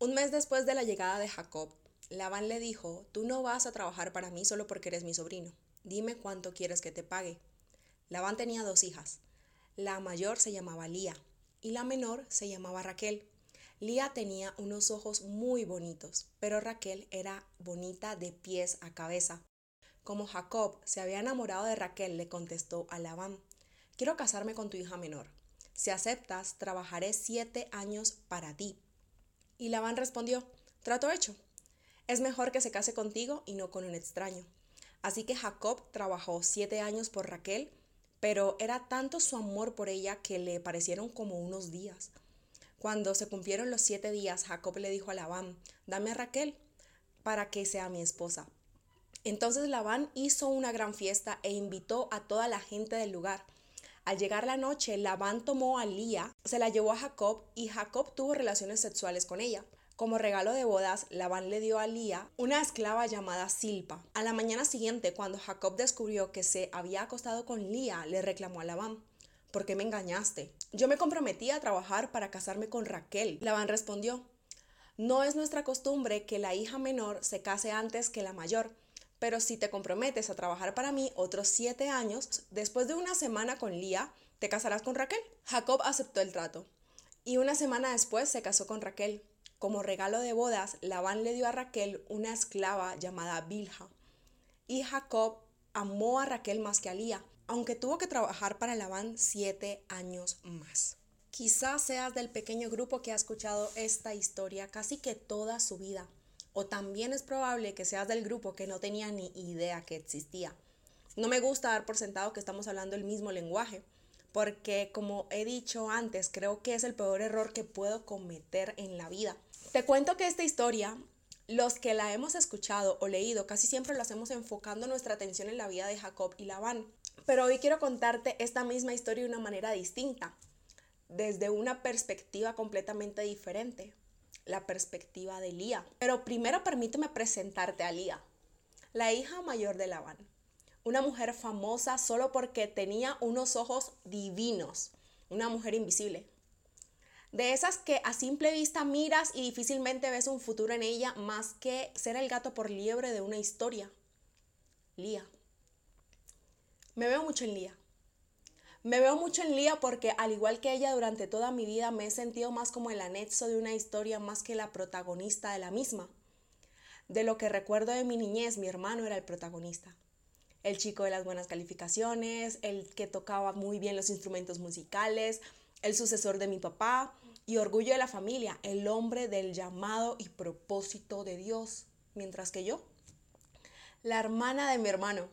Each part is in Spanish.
Un mes después de la llegada de Jacob, Labán le dijo, tú no vas a trabajar para mí solo porque eres mi sobrino. Dime cuánto quieres que te pague. Labán tenía dos hijas. La mayor se llamaba Lía y la menor se llamaba Raquel. Lía tenía unos ojos muy bonitos, pero Raquel era bonita de pies a cabeza. Como Jacob se había enamorado de Raquel, le contestó a Labán, quiero casarme con tu hija menor. Si aceptas, trabajaré siete años para ti. Y Labán respondió, trato hecho. Es mejor que se case contigo y no con un extraño. Así que Jacob trabajó siete años por Raquel, pero era tanto su amor por ella que le parecieron como unos días. Cuando se cumplieron los siete días, Jacob le dijo a Labán, dame a Raquel para que sea mi esposa. Entonces Labán hizo una gran fiesta e invitó a toda la gente del lugar. Al llegar la noche, Labán tomó a Lía, se la llevó a Jacob y Jacob tuvo relaciones sexuales con ella. Como regalo de bodas, Labán le dio a Lía una esclava llamada Silpa. A la mañana siguiente, cuando Jacob descubrió que se había acostado con Lía, le reclamó a Labán, ¿por qué me engañaste? Yo me comprometí a trabajar para casarme con Raquel. Labán respondió, no es nuestra costumbre que la hija menor se case antes que la mayor, pero si te comprometes a trabajar para mí otros siete años, después de una semana con Lía, te casarás con Raquel. Jacob aceptó el trato y una semana después se casó con Raquel. Como regalo de bodas, Labán le dio a Raquel una esclava llamada Bilha. Y Jacob amó a Raquel más que a Lía, aunque tuvo que trabajar para Labán siete años más. Quizás seas del pequeño grupo que ha escuchado esta historia casi que toda su vida, o también es probable que seas del grupo que no tenía ni idea que existía. No me gusta dar por sentado que estamos hablando el mismo lenguaje, porque como he dicho antes, creo que es el peor error que puedo cometer en la vida. Te cuento que esta historia, los que la hemos escuchado o leído, casi siempre lo hacemos enfocando nuestra atención en la vida de Jacob y Labán. Pero hoy quiero contarte esta misma historia de una manera distinta, desde una perspectiva completamente diferente, la perspectiva de Lía. Pero primero permíteme presentarte a Lía, la hija mayor de Labán, una mujer famosa solo porque tenía unos ojos divinos, una mujer invisible de esas que a simple vista miras y difícilmente ves un futuro en ella más que ser el gato por liebre de una historia. Lía. Me veo mucho en Lía. Me veo mucho en Lía porque al igual que ella durante toda mi vida me he sentido más como el anexo de una historia más que la protagonista de la misma. De lo que recuerdo de mi niñez, mi hermano era el protagonista. El chico de las buenas calificaciones, el que tocaba muy bien los instrumentos musicales, el sucesor de mi papá y orgullo de la familia, el hombre del llamado y propósito de Dios, mientras que yo, la hermana de mi hermano.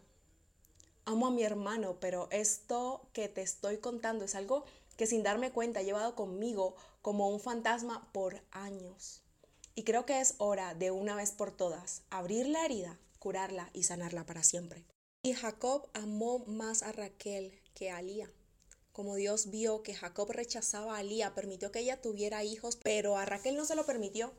Amo a mi hermano, pero esto que te estoy contando es algo que sin darme cuenta he llevado conmigo como un fantasma por años. Y creo que es hora de una vez por todas abrir la herida, curarla y sanarla para siempre. Y Jacob amó más a Raquel que a Lía. Como Dios vio que Jacob rechazaba a Lía, permitió que ella tuviera hijos, pero a Raquel no se lo permitió.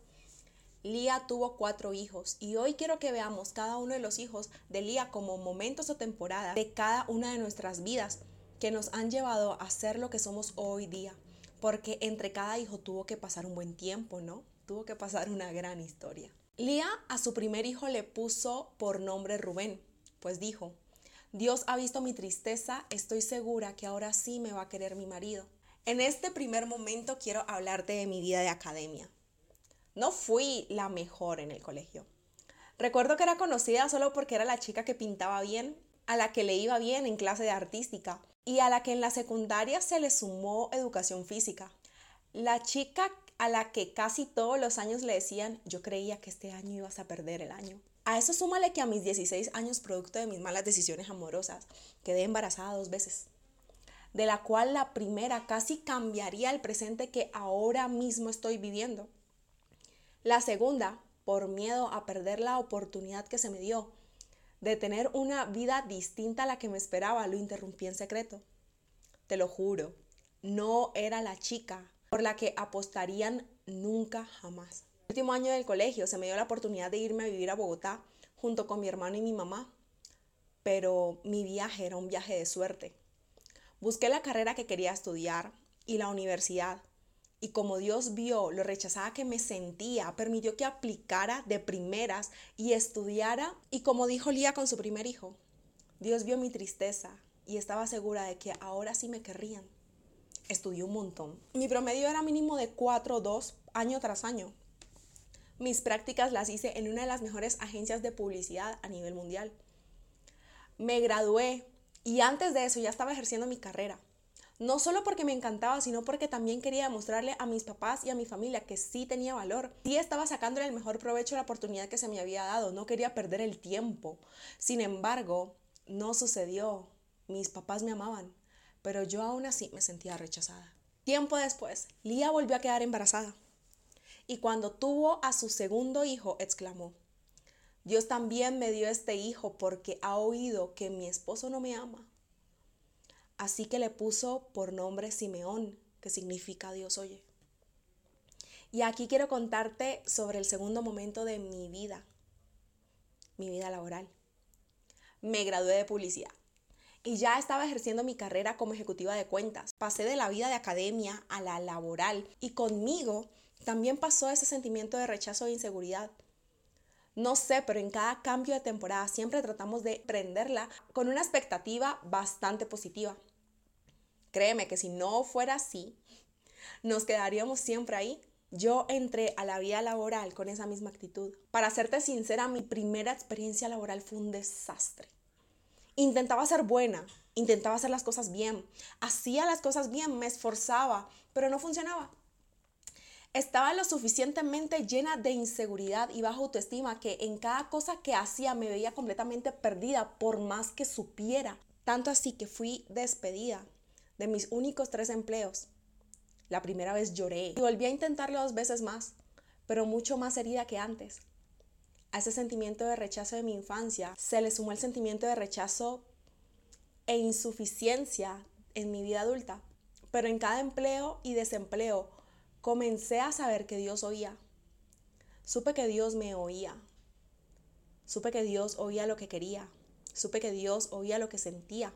Lía tuvo cuatro hijos y hoy quiero que veamos cada uno de los hijos de Lía como momentos o temporadas de cada una de nuestras vidas que nos han llevado a ser lo que somos hoy día. Porque entre cada hijo tuvo que pasar un buen tiempo, ¿no? Tuvo que pasar una gran historia. Lía a su primer hijo le puso por nombre Rubén, pues dijo, Dios ha visto mi tristeza, estoy segura que ahora sí me va a querer mi marido. En este primer momento quiero hablarte de mi vida de academia. No fui la mejor en el colegio. Recuerdo que era conocida solo porque era la chica que pintaba bien, a la que le iba bien en clase de artística y a la que en la secundaria se le sumó educación física. La chica a la que casi todos los años le decían, yo creía que este año ibas a perder el año. A eso súmale que a mis 16 años, producto de mis malas decisiones amorosas, quedé embarazada dos veces, de la cual la primera casi cambiaría el presente que ahora mismo estoy viviendo. La segunda, por miedo a perder la oportunidad que se me dio de tener una vida distinta a la que me esperaba, lo interrumpí en secreto. Te lo juro, no era la chica por la que apostarían nunca jamás último año del colegio se me dio la oportunidad de irme a vivir a Bogotá junto con mi hermano y mi mamá, pero mi viaje era un viaje de suerte. Busqué la carrera que quería estudiar y la universidad, Y como Dios vio lo rechazada que me sentía, permitió que aplicara de primeras y estudiara. Y como dijo Lía con su primer hijo, Dios vio mi tristeza y estaba segura de que ahora sí me querrían. Estudié un montón. Mi promedio era mínimo de 4 o 2 año tras año. Mis prácticas las hice en una de las mejores agencias de publicidad a nivel mundial. Me gradué y antes de eso ya estaba ejerciendo mi carrera. No solo porque me encantaba, sino porque también quería demostrarle a mis papás y a mi familia que sí tenía valor. Sí estaba sacándole el mejor provecho a la oportunidad que se me había dado. No quería perder el tiempo. Sin embargo, no sucedió. Mis papás me amaban, pero yo aún así me sentía rechazada. Tiempo después, Lía volvió a quedar embarazada y cuando tuvo a su segundo hijo, exclamó, Dios también me dio este hijo porque ha oído que mi esposo no me ama. Así que le puso por nombre Simeón, que significa Dios oye. Y aquí quiero contarte sobre el segundo momento de mi vida, mi vida laboral. Me gradué de publicidad y ya estaba ejerciendo mi carrera como ejecutiva de cuentas. Pasé de la vida de academia a la laboral y conmigo también pasó ese sentimiento de rechazo e inseguridad. No sé, pero en cada cambio de temporada siempre tratamos de prenderla con una expectativa bastante positiva. Créeme que si no fuera así, nos quedaríamos siempre ahí. Yo entré a la vida laboral con esa misma actitud. Para serte sincera, mi primera experiencia laboral fue un desastre. Intentaba ser buena, intentaba hacer las cosas bien, hacía las cosas bien, me esforzaba, pero no funcionaba. Estaba lo suficientemente llena de inseguridad y baja autoestima que en cada cosa que hacía me veía completamente perdida por más que supiera. Tanto así que fui despedida de mis únicos tres empleos. La primera vez lloré y volví a intentarlo dos veces más, pero mucho más herida que antes. A ese sentimiento de rechazo de mi infancia se le sumó el sentimiento de rechazo e insuficiencia en mi vida adulta. Pero en cada empleo y desempleo comencé a saber que Dios oía. Supe que Dios me oía. Supe que Dios oía lo que quería. Supe que Dios oía lo que sentía.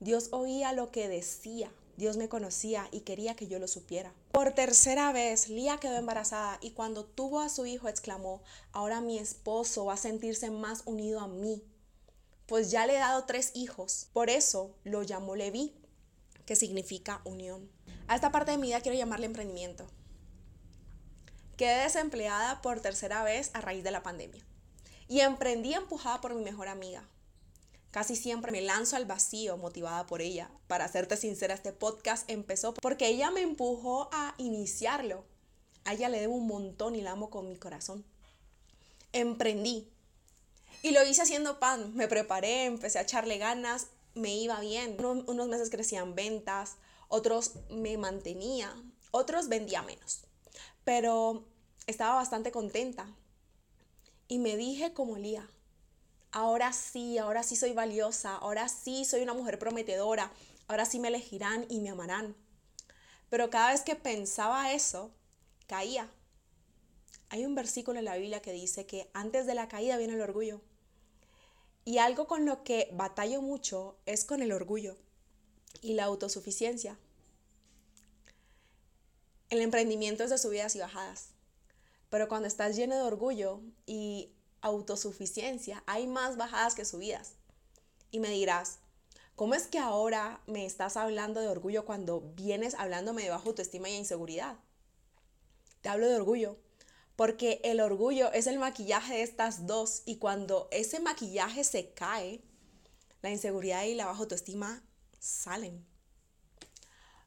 Dios oía lo que decía. Dios me conocía y quería que yo lo supiera. Por tercera vez, Lía quedó embarazada y cuando tuvo a su hijo exclamó, ahora mi esposo va a sentirse más unido a mí, pues ya le he dado tres hijos. Por eso lo llamó Leví, que significa unión. A esta parte de mi vida quiero llamarle emprendimiento. Quedé desempleada por tercera vez a raíz de la pandemia y emprendí empujada por mi mejor amiga. Casi siempre me lanzo al vacío motivada por ella. Para serte sincera, este podcast empezó porque ella me empujó a iniciarlo. A ella le debo un montón y la amo con mi corazón. Emprendí. Y lo hice haciendo pan. Me preparé, empecé a echarle ganas, me iba bien. unos meses crecían ventas, otros me mantenía, otros vendía menos. Pero estaba bastante contenta. Y me dije como Lía, ahora sí, ahora sí soy valiosa, ahora sí soy una mujer prometedora, ahora sí me elegirán y me amarán. Pero cada vez que pensaba eso, caía. Hay un versículo en la Biblia que dice que antes de la caída viene el orgullo. Y algo con lo que batallo mucho es con el orgullo y la autosuficiencia. El emprendimiento es de subidas y bajadas, pero cuando estás lleno de orgullo y autosuficiencia, hay más bajadas que subidas. Y me dirás, ¿cómo es que ahora me estás hablando de orgullo cuando vienes hablándome de baja autoestima y inseguridad? Te hablo de orgullo, porque el orgullo es el maquillaje de estas dos y cuando ese maquillaje se cae, la inseguridad y la baja autoestima salen.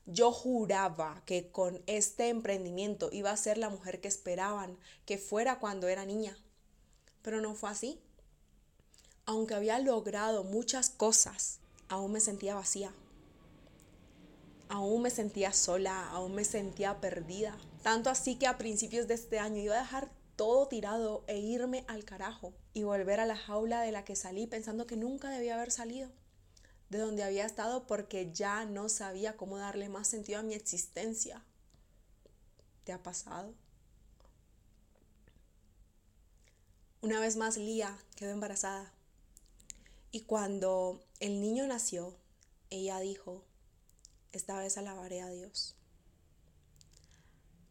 Yo juraba que con este emprendimiento iba a ser la mujer que esperaban que fuera cuando era niña, pero no fue así. Aunque había logrado muchas cosas, aún me sentía vacía. Aún me sentía sola, aún me sentía perdida. Tanto así que a principios de este año iba a dejar todo tirado e irme al carajo y volver a la jaula de la que salí pensando que nunca debía haber salido de donde había estado porque ya no sabía cómo darle más sentido a mi existencia. ¿Te ha pasado? Una vez más, Lía quedó embarazada. Y cuando el niño nació, ella dijo, esta vez alabaré a Dios.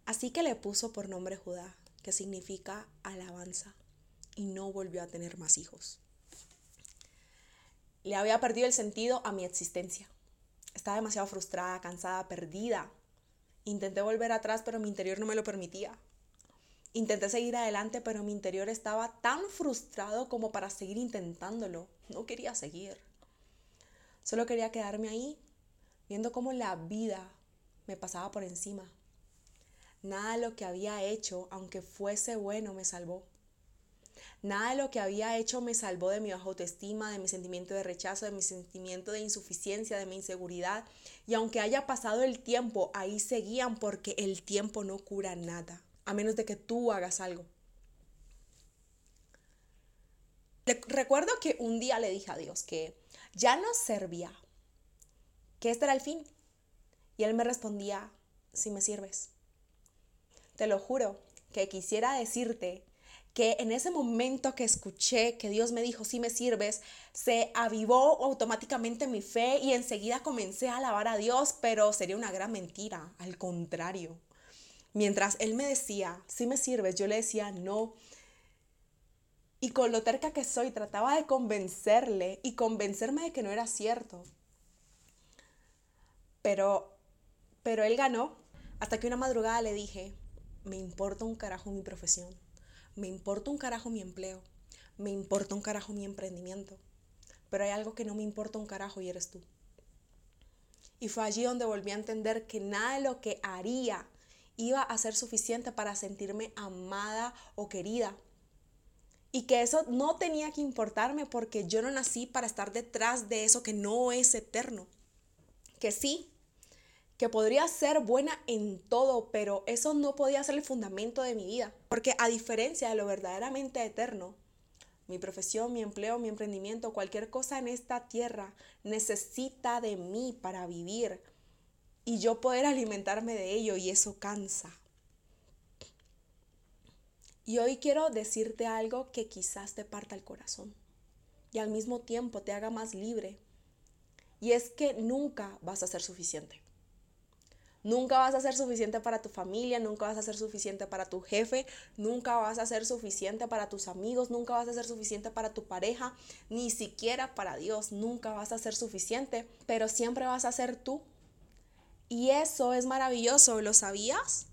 Así que le puso por nombre Judá, que significa alabanza, y no volvió a tener más hijos. Le había perdido el sentido a mi existencia. Estaba demasiado frustrada, cansada, perdida. Intenté volver atrás, pero mi interior no me lo permitía. Intenté seguir adelante, pero mi interior estaba tan frustrado como para seguir intentándolo. No quería seguir. Solo quería quedarme ahí, viendo cómo la vida me pasaba por encima. Nada de lo que había hecho, aunque fuese bueno, me salvó. Nada de lo que había hecho me salvó de mi baja autoestima, de mi sentimiento de rechazo, de mi sentimiento de insuficiencia, de mi inseguridad. Y aunque haya pasado el tiempo, ahí seguían porque el tiempo no cura nada, a menos de que tú hagas algo. Recuerdo que un día le dije a Dios que ya no servía, que este era el fin. Y él me respondía, si me sirves. Te lo juro que quisiera decirte que en ese momento que escuché que Dios me dijo, si me sirves, se avivó automáticamente mi fe y enseguida comencé a alabar a Dios, pero sería una gran mentira, al contrario. Mientras Él me decía, si me sirves, yo le decía, no. Y con lo terca que soy, trataba de convencerle y convencerme de que no era cierto. Pero, pero Él ganó hasta que una madrugada le dije, me importa un carajo mi profesión me importa un carajo mi empleo, me importa un carajo mi emprendimiento, pero hay algo que no me importa un carajo y eres tú. Y fue allí donde volví a entender que nada de lo que haría iba a ser suficiente para sentirme amada o querida. Y que eso no tenía que importarme porque yo no nací para estar detrás de eso que no es eterno. Que sí, que podría ser buena en todo, pero eso no podía ser el fundamento de mi vida. Porque a diferencia de lo verdaderamente eterno, mi profesión, mi empleo, mi emprendimiento, cualquier cosa en esta tierra necesita de mí para vivir y yo poder alimentarme de ello y eso cansa. Y hoy quiero decirte algo que quizás te parta el corazón y al mismo tiempo te haga más libre. Y es que nunca vas a ser suficiente. Nunca vas a ser suficiente para tu familia, nunca vas a ser suficiente para tu jefe, nunca vas a ser suficiente para tus amigos, nunca vas a ser suficiente para tu pareja, ni siquiera para Dios, nunca vas a ser suficiente, pero siempre vas a ser tú. Y eso es maravilloso, ¿lo sabías?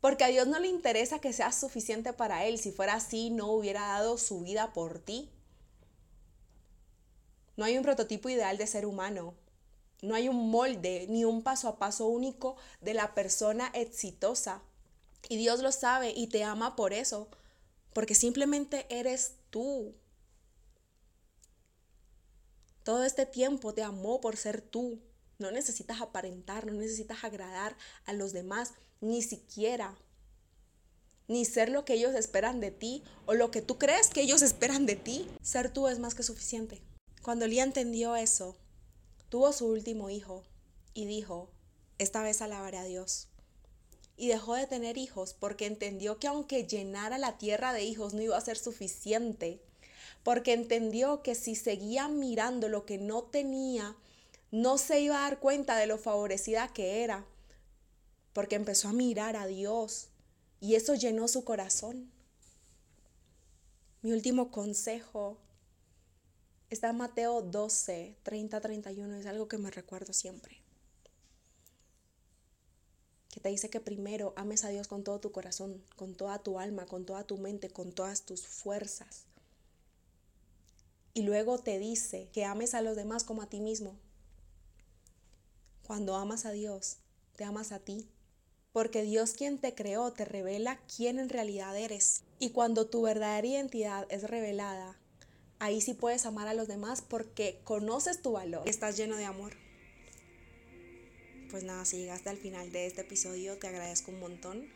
Porque a Dios no le interesa que seas suficiente para Él. Si fuera así, no hubiera dado su vida por ti. No hay un prototipo ideal de ser humano. No hay un molde ni un paso a paso único de la persona exitosa. Y Dios lo sabe y te ama por eso, porque simplemente eres tú. Todo este tiempo te amó por ser tú. No necesitas aparentar, no necesitas agradar a los demás, ni siquiera. Ni ser lo que ellos esperan de ti o lo que tú crees que ellos esperan de ti. Ser tú es más que suficiente. Cuando Lía entendió eso, Tuvo su último hijo y dijo, esta vez alabaré a Dios. Y dejó de tener hijos porque entendió que aunque llenara la tierra de hijos no iba a ser suficiente, porque entendió que si seguía mirando lo que no tenía, no se iba a dar cuenta de lo favorecida que era, porque empezó a mirar a Dios y eso llenó su corazón. Mi último consejo Está en Mateo 12, 30, 31, es algo que me recuerdo siempre. Que te dice que primero ames a Dios con todo tu corazón, con toda tu alma, con toda tu mente, con todas tus fuerzas. Y luego te dice que ames a los demás como a ti mismo. Cuando amas a Dios, te amas a ti. Porque Dios quien te creó te revela quién en realidad eres. Y cuando tu verdadera identidad es revelada, ahí sí puedes amar a los demás porque conoces tu valor, estás lleno de amor. Pues nada, si llegaste al final de este episodio, te agradezco un montón.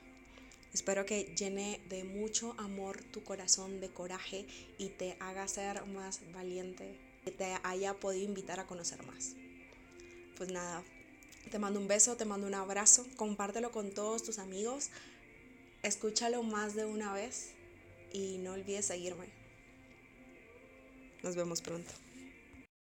Espero que llene de mucho amor tu corazón, de coraje y te haga ser más valiente, que te haya podido invitar a conocer más. Pues nada, te mando un beso, te mando un abrazo, compártelo con todos tus amigos, escúchalo más de una vez y no olvides seguirme. Nos vemos pronto.